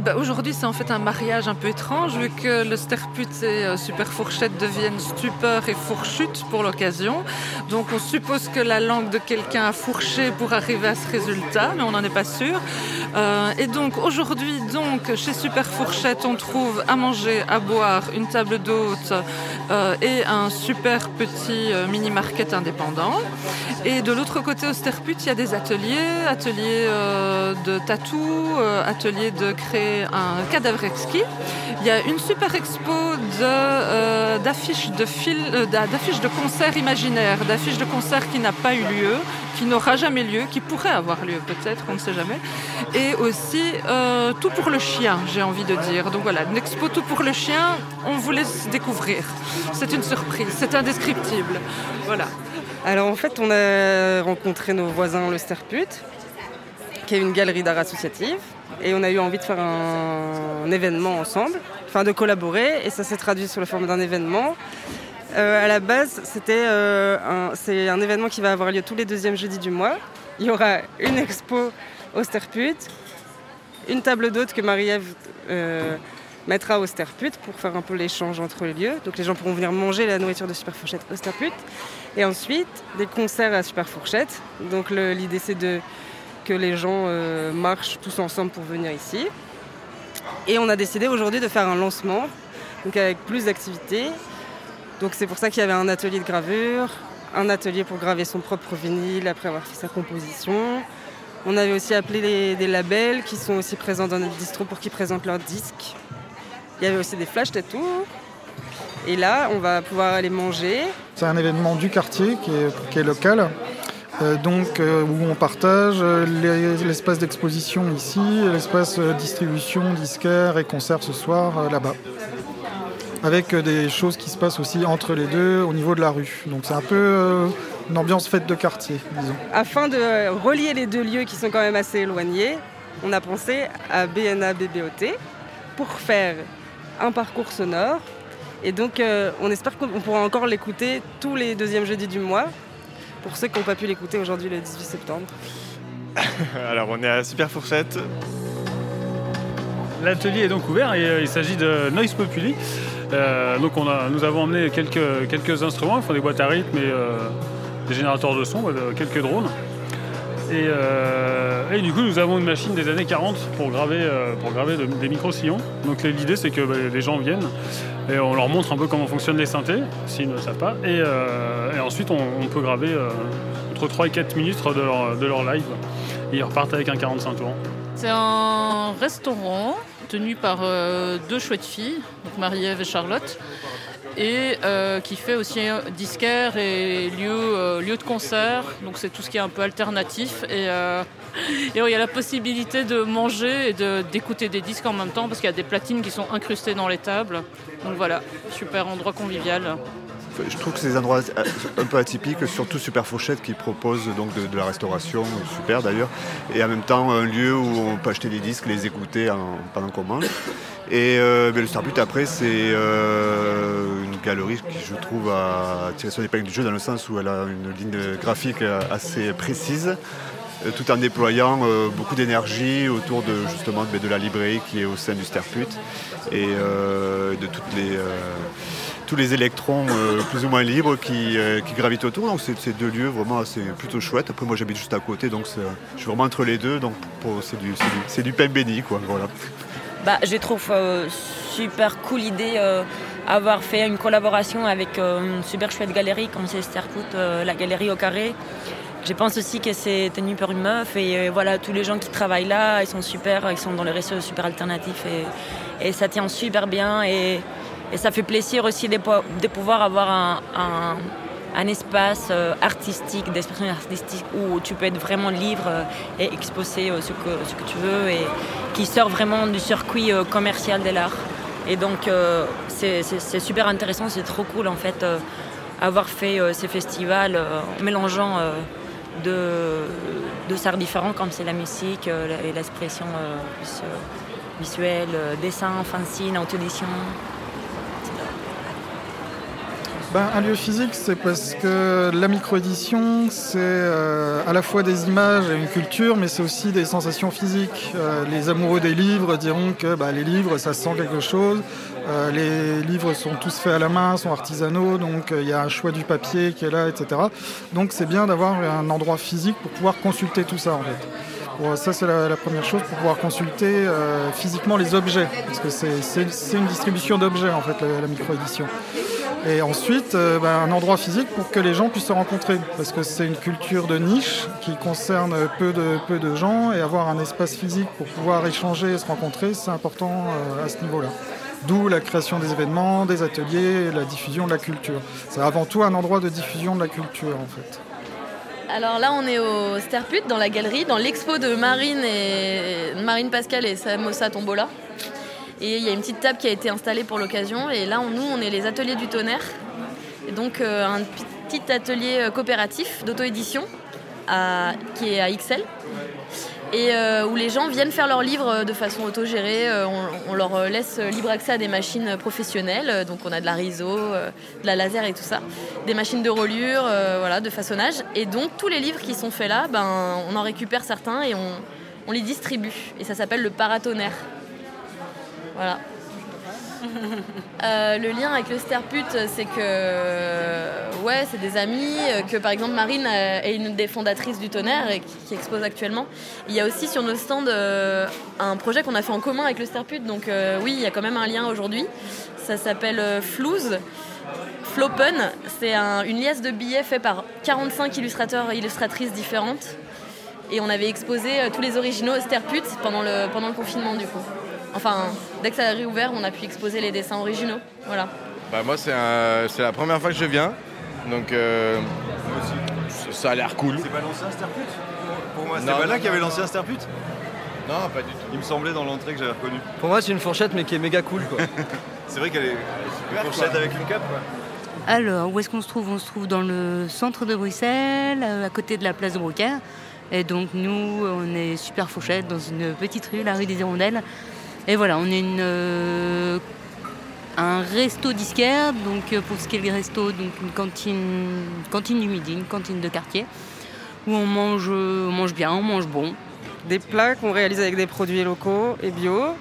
bah, Aujourd'hui, c'est en fait un mariage un peu étrange, vu que le sterput et euh, Super Fourchette deviennent stupeur et fourchute pour l'occasion. Donc on suppose que la langue de quelqu'un a fourché pour arriver à ce résultat, mais on n'en est pas sûr. Euh, et donc aujourd'hui, donc, chez Super Fourchette, on trouve à manger, à boire, une table d'hôte euh, et un super petit mini-market indépendant. Et de l'autre côté, au sterput, il y a des ateliers, ateliers de tatou, ateliers de créer un cadavre exquis. Il y a une super expo euh, d'affiches de, euh, d'affiches de concerts imaginaires, d'affiches de concerts qui n'a pas eu lieu, qui n'aura jamais lieu, qui pourrait avoir lieu peut-être, on ne sait jamais. Et aussi euh, tout pour le chien, j'ai envie de dire. Donc voilà, une expo tout pour le chien, on vous laisse découvrir. C'est une surprise, c'est indescriptible. Voilà. Alors en fait, on a rencontré nos voisins le Sterput, qui est une galerie d'art associative et on a eu envie de faire un, événement ensemble, enfin de collaborer, et ça s'est traduit sous la forme d'un événement. Euh, à la base, c'était euh, c'est un événement qui va avoir lieu tous les deuxièmes jeudis du mois. Il y aura une expo au Sterput, une table d'hôte que Marie-Ève euh, mettra au Sterput pour faire un peu l'échange entre les lieux. Donc les gens pourront venir manger la nourriture de Super Fourchette au Sterput. Et ensuite, des concerts à Super Fourchette. Donc l'idée c'est de que les gens euh, marchent tous ensemble pour venir ici. Et on a décidé aujourd'hui de faire un lancement, donc avec plus d'activités. Donc c'est pour ça qu'il y avait un atelier de gravure, un atelier pour graver son propre vinyle après avoir fait sa composition. On avait aussi appelé des labels qui sont aussi présents dans notre distro pour qu'ils présentent leurs disques. Il y avait aussi des flash tattoos. Et là, on va pouvoir aller manger. C'est un événement du quartier qui est, qui est local. Euh, donc euh, où on partage euh, l'espace d'exposition ici, l'espace distribution, disquaire et concert ce soir là-bas. Avec des choses qui se passent aussi entre les deux au niveau de la rue. Donc c'est un peu une ambiance faite de quartier, disons. Afin de relier les deux lieux qui sont quand même assez éloignés, on a pensé à BNA BBOT pour faire un parcours sonore. Et donc on espère qu'on pourra encore l'écouter tous les deuxièmes jeudis du mois pour ceux qui n'ont pas pu l'écouter aujourd'hui le 18 septembre Alors on est à Super Fourchette. L'atelier est donc ouvert et euh, il s'agit de Noise Populi. Euh, donc on a, nous avons emmené quelques, quelques instruments, il faut des boîtes à rythme et euh, des générateurs de son, quelques drones. Et, du coup, nous avons une machine des années 40 pour graver, pour graver des micro-sillons. Donc l'idée, c'est que bah, les gens viennent et on leur montre un peu comment fonctionnent les synthés, s'ils ne le savent pas. Et, euh, ensuite, on, peut graver euh, entre 3 et 4 minutes de leur, live. Et ils repartent avec un 45 tours. C'est un restaurant tenu par euh, deux chouettes filles, Marie-Ève et Charlotte, et qui fait aussi disquaire et lieu, lieu de concert. Donc c'est tout ce qui est un peu alternatif. Et et il y a la possibilité de manger et d'écouter des disques en même temps parce qu'il y a des platines qui sont incrustées dans les tables. Donc voilà, super endroit convivial. Je trouve que c'est des endroits un peu atypiques, surtout Super Fourchette qui propose donc de, la restauration, super d'ailleurs, et en même temps un lieu où on peut acheter des disques, les écouter pendant qu'on mange. Et euh, le Starbut après c'est euh, une galerie qui je trouve a tiré son épingle du jeu dans le sens où elle a une ligne graphique assez précise. Euh, tout en déployant euh, beaucoup d'énergie autour de justement de, la librairie qui est au sein du Sterput et euh, de toutes les, tous les électrons plus ou moins libres qui, gravitent autour. Donc c'est deux lieux vraiment assez plutôt chouettes. Après moi j'habite juste à côté donc je suis vraiment entre les deux donc c'est du, du, du, pain béni quoi. Voilà. Bah, je trouve super cool l'idée avoir fait une collaboration avec une super chouette galerie comme c'est Sterput, la galerie au carré. Je pense aussi que c'est tenu par une meuf et euh, voilà, tous les gens qui travaillent là, ils sont super, ils sont dans les réseaux super alternatifs et, et ça tient super bien et, et, ça fait plaisir aussi de, pouvoir avoir un, espace euh, artistique, d'expression artistique où tu peux être vraiment libre euh, et exposer ce que, ce que tu veux et qui sort vraiment du circuit commercial de l'art. Et donc c'est super intéressant, c'est trop cool en fait avoir fait ces festivals en mélangeant de, de différents comme c'est la musique euh, et l'expression euh, euh, visuelle, dessin, fanzine, audition. Ben, Un lieu physique, c'est parce que la microédition, c'est euh, à la fois des images et une culture, mais c'est aussi des sensations physiques. Euh, les amoureux des livres diront que bah, les livres, ça sent quelque chose. Euh, les livres sont tous faits à la main, sont artisanaux, donc il y a un choix du papier qui est là, etc. Donc c'est bien d'avoir un endroit physique pour pouvoir consulter tout ça en fait. ça, c'est la, première chose pour pouvoir consulter physiquement les objets, parce que c'est une distribution d'objets en fait, la, la microédition. Et ensuite, euh, ben, un endroit physique pour que les gens puissent se rencontrer. Parce que c'est une culture de niche qui concerne peu de, peu de gens. Et avoir un espace physique pour pouvoir échanger et se rencontrer, c'est important euh, à ce niveau-là. D'où la création des événements, des ateliers la diffusion de la culture. C'est avant tout un endroit de diffusion de la culture en fait. Alors là, on est au Sterput, dans la galerie, dans l'expo de Marine, et... Marine Pascal et Samosa Tombola. Et il y a une petite table qui a été installée pour l'occasion. Et là, nous, on est les ateliers du tonnerre. Et donc, euh, un petit atelier euh, coopératif d'auto-édition qui est à XL. Et euh, où les gens viennent faire leurs livres de façon autogérée. on, leur laisse libre accès à des machines professionnelles. Donc, on a de la riso, de la laser et tout ça. Des machines de rolure, voilà, de façonnage. Et donc, tous les livres qui sont faits là, ben, on en récupère certains et on, on les distribue. Et ça s'appelle le paratonnerre. Voilà. Euh, le lien avec le Sterput, c'est que ouais, c'est des amis, euh, que par exemple Marine euh, est une des fondatrices du Tonnerre et qui, expose actuellement. Il y a aussi sur nos stands un projet qu'on a fait en commun avec le Sterput, donc oui, il y a quand même un lien aujourd'hui. Ça s'appelle Flouze. Flopen, c'est une liasse de billets fait par 45 illustrateurs et illustratrices différentes. Et on avait exposé tous les originaux Sterput pendant le, pendant le confinement du coup. Enfin, dès que ça a réouvert, on a pu exposer les dessins originaux. Voilà. Bah, moi, c'est la première fois que je viens. Donc, euh, ça a l'air cool. C'est pas l'ancien Sterput Pour moi, c'est pas là qu'il y avait l'ancien Sterput Non, pas du tout. Il me semblait dans l'entrée que j'avais reconnu. Pour moi, c'est une fourchette, mais qui est méga cool. quoi. c'est vrai qu'elle est une fourchette avec une cape. Quoi. Alors, où est-ce qu'on se trouve? On se trouve dans le centre de Bruxelles, euh, à côté de la place de Brocaire. Et donc, nous, on est super fourchette dans une petite rue, la rue des Hirondelles. Et voilà, on est euh, un resto disquaire, donc euh, pour ce qui est le resto, donc une cantine, cantine du midi, une cantine de quartier, où on mange, mange bien, on mange bon. Des plats qu'on réalise avec des produits locaux et bio.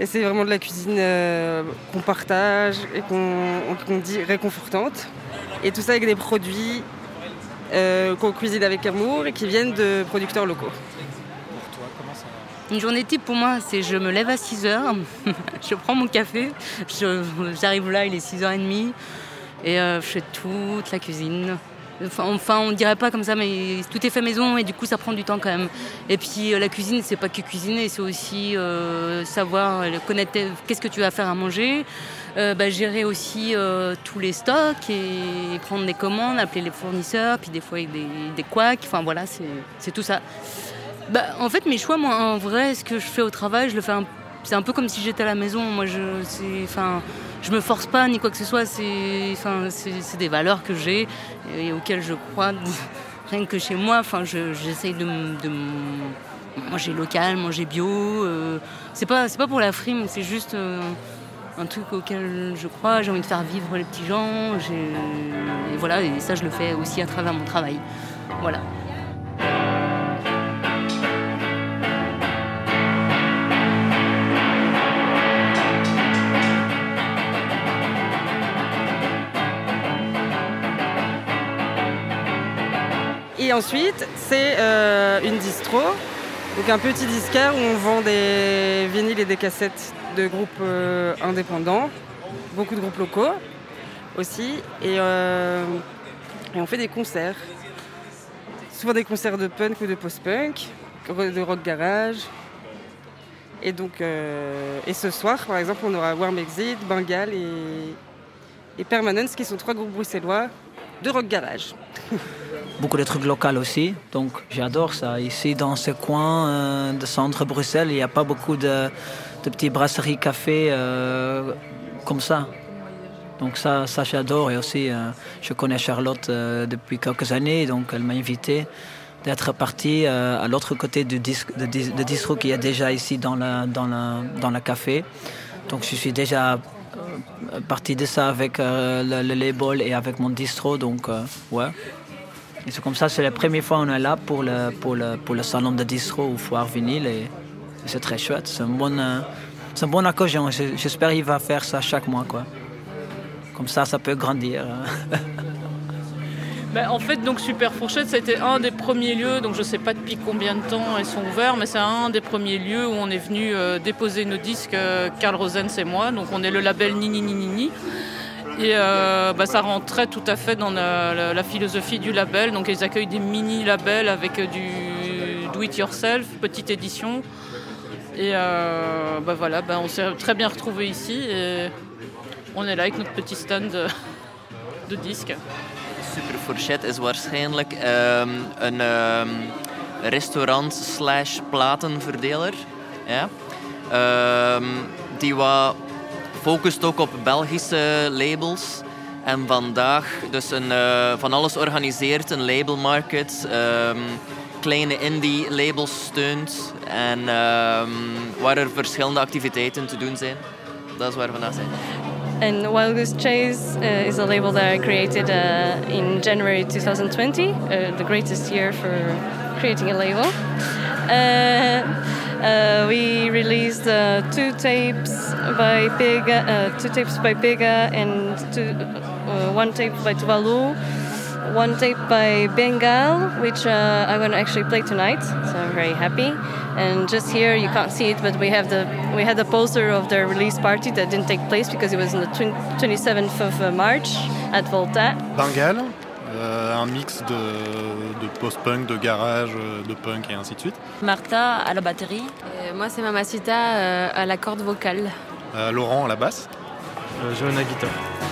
Et c'est vraiment de la cuisine euh, qu'on partage et qu'on dit réconfortante. Et tout ça avec des produits qu'on cuisine avec amour et qui viennent de producteurs locaux. Une journée type pour moi, c'est je me lève à 6h, je prends mon café, j'arrive là, il est 6h30 et euh, je fais toute la cuisine. Enfin, on dirait pas comme ça, mais tout est fait maison et du coup, ça prend du temps quand même. Et puis, euh, la cuisine, c'est pas que cuisiner, c'est aussi euh, savoir connaître qu'est-ce que tu vas faire à manger, bah, gérer aussi tous les stocks et prendre des commandes, appeler les fournisseurs, puis des fois des, des couacs. Enfin, voilà, c'est tout ça. Bah, en fait, mes choix, moi, en vrai, ce que je fais au travail, je le fais un... C'est un peu comme si j'étais à la maison. Moi, je, enfin, je me force pas ni quoi que ce soit. C'est, c'est des valeurs que j'ai et auxquelles je crois. Rien que chez moi, enfin, j'essaye de, de, manger local, manger bio. Euh, c'est pas, c'est pas pour la frime, c'est juste euh, un truc auquel je crois. J'ai envie de faire vivre les petits gens. Et voilà, et ça, je le fais aussi à travers mon travail. Voilà. Et ensuite, c'est euh, une distro, donc un petit disquaire où on vend des vinyles et des cassettes de groupes euh, indépendants, beaucoup de groupes locaux aussi, euh, et, on fait des concerts. Souvent des concerts de punk ou de post-punk, de rock garage. Et donc, et ce soir, par exemple, on aura Warm Exit, Bengal et, et Permanence, qui sont trois groupes bruxellois de rock garage. beaucoup de trucs locaux aussi. Donc j'adore ça. Ici, dans ce coin euh, de centre Bruxelles, il n'y a pas beaucoup de, de petites brasseries café euh, comme ça. Donc ça, ça j'adore. Et aussi, euh, je connais Charlotte depuis quelques années, donc elle m'a invité d'être partie à l'autre côté du disque, de, distro qui est déjà ici dans la café. Donc je suis déjà partie de ça avec le, le, label et avec mon distro. Donc, ouais. C'est comme ça, c'est la première fois qu'on est là pour le, pour le, pour le salon de distro ou foire vinyle. Et c'est très chouette. C'est un bon, c'est bonne occasion. J'espère qu'il va faire ça chaque mois. Quoi. Comme ça, ça peut grandir. Ben, en fait, donc Super Fourchette, c'était un des premiers lieux, donc je ne sais pas depuis combien de temps ils sont ouverts, mais c'est un des premiers lieux où on est venu euh, déposer nos disques, euh, Carl Rosens et moi. Donc on est le label Nini Nini Nini. Et euh, bah, ça rentrait tout à fait dans la, philosophie du label. Donc ils accueillent des mini-labels avec du do-it-yourself, petite édition. Et euh, bah, voilà, bah, on s'est très bien retrouvés ici et on est là avec notre petit stand de, disques. Super Fourchette is waarschijnlijk um, een um, restaurant slash platenverdeler. Um, die wat focust ook op Belgische labels. En vandaag dus een, uh, van alles organiseert, een label market, um, kleine indie labels steunt en um, waar er verschillende activiteiten te doen zijn. Dat is waar we vandaag zijn. And Wild Goose Chase uh, is a label that I created uh, in January 2020, uh, the greatest year for creating a label. Uh, we released uh, two tapes by Pega, uh, two tapes by Pega, and two, uh, one tape by Tuvalu, one tape by Bengal, which uh, I'm to actually play tonight. So I'm very happy. And just here, you can't see it, but we have the we had the poster of the release party that didn't take place because it was on the 27th of uh, March at Volta. Bengal. Euh, un mix de, de post-punk, de garage, euh, de punk et ainsi de suite. Martha à la batterie. moi c'est Mamacita euh, à la corde vocale. Laurent à la basse. Johanna guitare.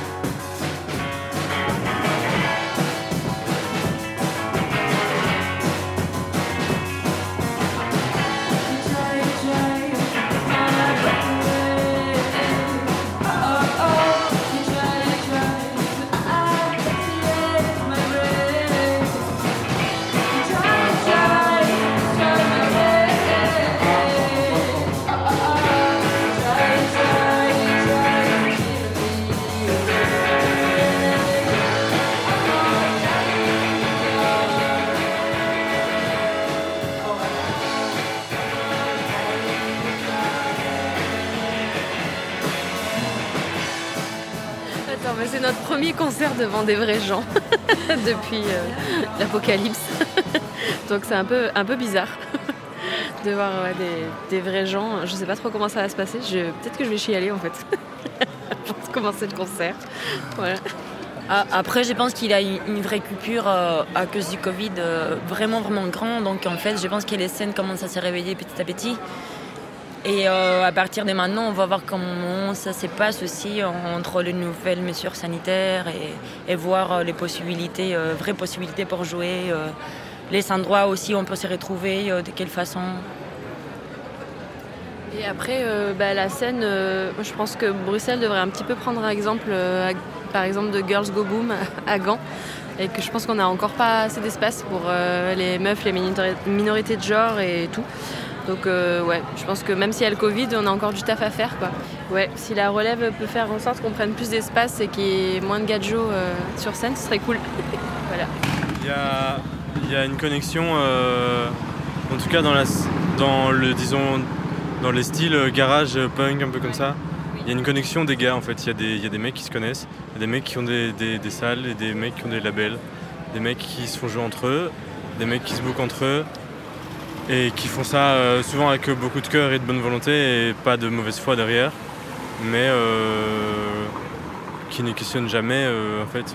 Concert devant des vrais gens depuis euh, l'apocalypse. Donc c'est un peu, un peu bizarre de voir des, vrais gens. Je sais pas trop comment ça va se passer. Peut-être que je vais chialer en fait pour commencer le concert. Ah, après, je pense qu'il a une vraie coupure euh, à cause du Covid euh, vraiment, vraiment grand. Donc, en fait, je pense que les scènes commencent à se réveiller petit à petit. Et euh, à partir de maintenant, on va voir comment ça se passe aussi entre les nouvelles mesures sanitaires et, voir euh, les possibilités, euh, vraies possibilités pour jouer, les endroits aussi où on peut se retrouver, de quelle façon. Et après, bah, la scène, je pense que Bruxelles devrait un petit peu prendre un exemple, par exemple, de Girls Go Boom à Gand et que je pense qu'on n'a encore pas assez d'espace pour les meufs, les minorités de genre et tout. Donc euh, ouais, je pense que même s'il y a le Covid, on a encore du taf à faire quoi. Ouais, si la relève peut faire en sorte qu'on prenne plus d'espace et qu'il y ait moins de gadgets euh, sur scène, ce serait cool. voilà. Il y a, une connexion, euh, en tout cas dans, la, dans le disons dans les styles garage, punk, un peu comme ça. Il y a une connexion des gars en fait. Il y, a des, y a des mecs qui se connaissent, il y a des mecs qui ont des, des salles et des mecs qui ont des labels, des mecs qui se font jouer entre eux, des mecs qui se bookent entre eux et qui font ça euh, souvent avec beaucoup de cœur et de bonne volonté et pas de mauvaise foi derrière, mais euh, qui ne questionnent jamais euh, en fait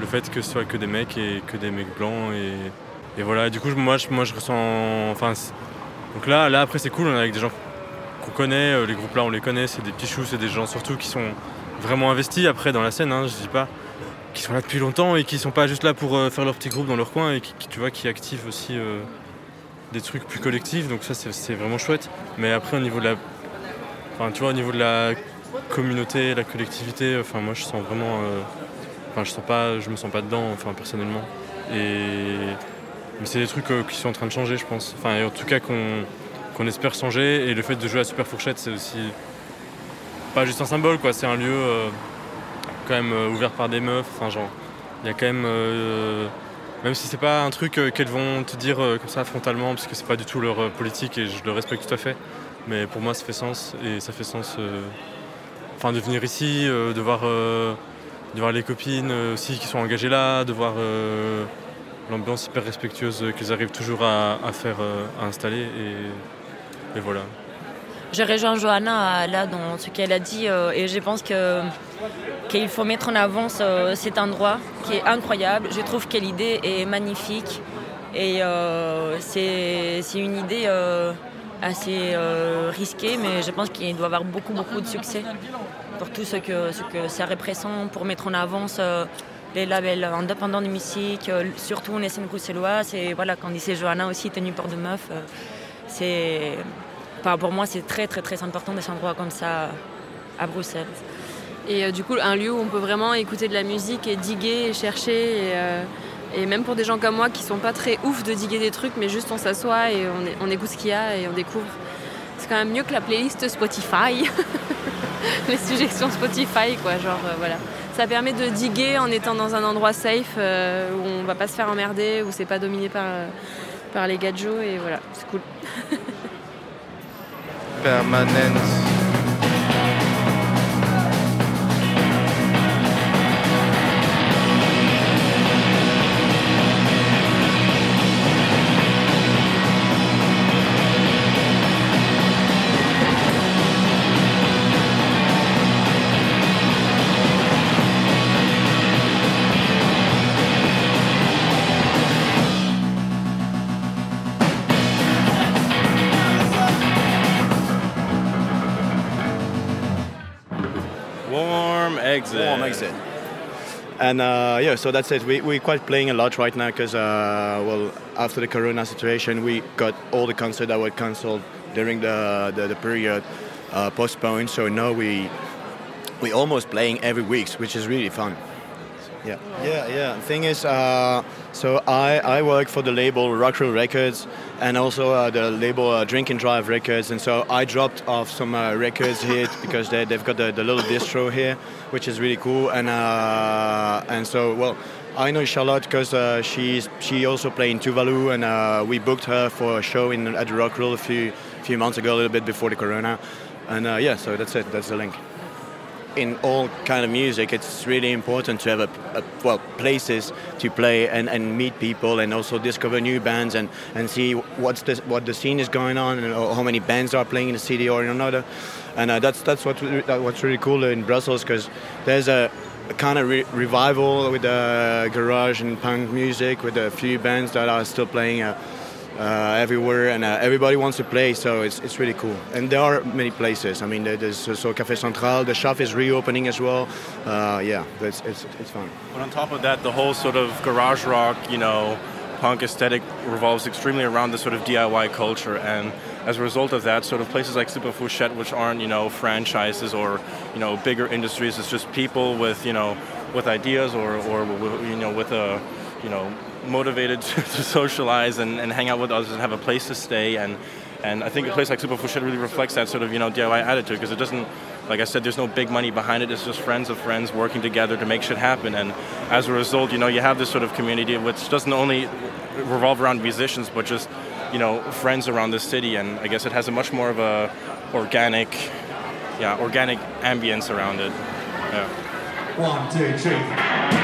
le fait que ce soit que des mecs et que des mecs blancs et, voilà. du coup moi je, moi je ressens enfin donc là là après c'est cool on est avec des gens qu'on connaît, les groupes là on les connaît, c'est des petits choux, c'est des gens surtout qui sont vraiment investis après dans la scène, hein, je dis pas qui sont là depuis longtemps et qui sont pas juste là pour faire leur petit groupe dans leur coin et qui, tu vois qui activent aussi des trucs plus collectifs, donc ça c'est vraiment chouette. Mais après au niveau de la, enfin tu vois au niveau de la communauté, la collectivité, enfin moi je sens vraiment, euh, enfin je sens pas, je me sens pas dedans, enfin personnellement. Et mais c'est des trucs euh, qui sont en train de changer, je pense. Enfin en tout cas qu'on espère changer. Et le fait de jouer à Super Fourchette, c'est aussi pas juste un symbole, quoi. C'est un lieu euh, quand même ouvert par des meufs. Enfin, genre, il y a quand même. Même si c'est pas un truc euh, qu'elles vont te dire euh, comme ça frontalement, parce que c'est pas du tout leur euh, politique et je le respecte tout à fait. Mais pour moi, ça fait sens et ça fait sens. Enfin, de venir ici, de voir, les copines aussi qui sont engagées là, de voir l'ambiance hyper respectueuse qu'ils arrivent toujours à, faire, à installer et voilà. Je rejoins Johanna là dans ce qu'elle a dit euh, et je pense que qu'il faut mettre en avant ce- cet endroit qui est incroyable. Je trouve que l'idée est magnifique et euh, c'est une idée euh, assez euh, risquée, mais je pense qu'il doit avoir beaucoup beaucoup de succès pour tout ce que ce que ça représente, pour mettre en avant les labels indépendants de musique, euh, surtout en scène bruxelloise. Et voilà, quand disait Johanna aussi, tenue par de meufs, euh, c'est Pour moi, c'est très, très, très important des endroits comme ça à Bruxelles. Et euh, du coup, un lieu où on peut vraiment écouter de la musique et diguer et chercher. Et, euh, et même pour des gens comme moi qui sont pas très ouf de diguer des trucs, mais juste on s'assoit et on, écoute ce qu'il y a et on découvre. C'est quand même mieux que la playlist Spotify. Les suggestions Spotify, quoi. Genre, euh, voilà. Ça permet de diguer en étant dans un endroit safe où on va pas se faire emmerder, où c'est pas dominé par, par les gadgets. Et voilà, c'est cool. Permanence. And uh, yeah, so that's it. We, we're quite playing a lot right now because, uh, well, after the Corona situation, we got all the concerts that were cancelled during the, the, the period uh, postponed. So now we we almost playing every week, which is really fun. Yeah, yeah, yeah. Thing is, uh, so I, I work for the label Rockrill Records and also uh, the label uh, Drink and Drive Records. And so I dropped off some uh, records here because they, they've got the, the little distro here, which is really cool. And uh, and so well. I know Charlotte because uh, she's she also played in Tuvalu, and uh, we booked her for a show in at the Rockrill a few few months ago, a little bit before the Corona, and uh, yeah, so that's it. That's the link in all kind of music, it's really important to have a, a well places to play and, and meet people and also discover new bands and, and see what's the, what the scene is going on and how many bands are playing in a city or in another. And uh, that's that's what what's really cool in Brussels because there's a, kind of re- revival with the garage and punk music with a few bands that are still playing. Uh, uh, everywhere and uh, everybody wants to play, so it's, it's really cool. And there are many places. I mean, there's so, Café Central, the shop is reopening as well. Uh, yeah, it's, it's, it's fun. But on top of that, the whole sort of garage rock, you know, punk aesthetic revolves extremely around the sort of DIY culture. And as a result of that, sort of places like Super Fouchette, which aren't, you know, franchises or, you know, bigger industries, it's just people with, you know, with ideas or, or you know, with a, you know, motivated to, to socialize and, and hang out with others and have a place to stay. And, and I think a place like Super Fouchette really reflects that sort of, you know, DIY attitude because it doesn't, like I said, there's no big money behind it. It's just friends of friends working together to make shit happen. And as a result, you know, you have this sort of community which doesn't only revolve around musicians, but just, you know, friends around the city. And I guess it has a much more of a organic, yeah, organic ambience around it. Yeah. One, two, three.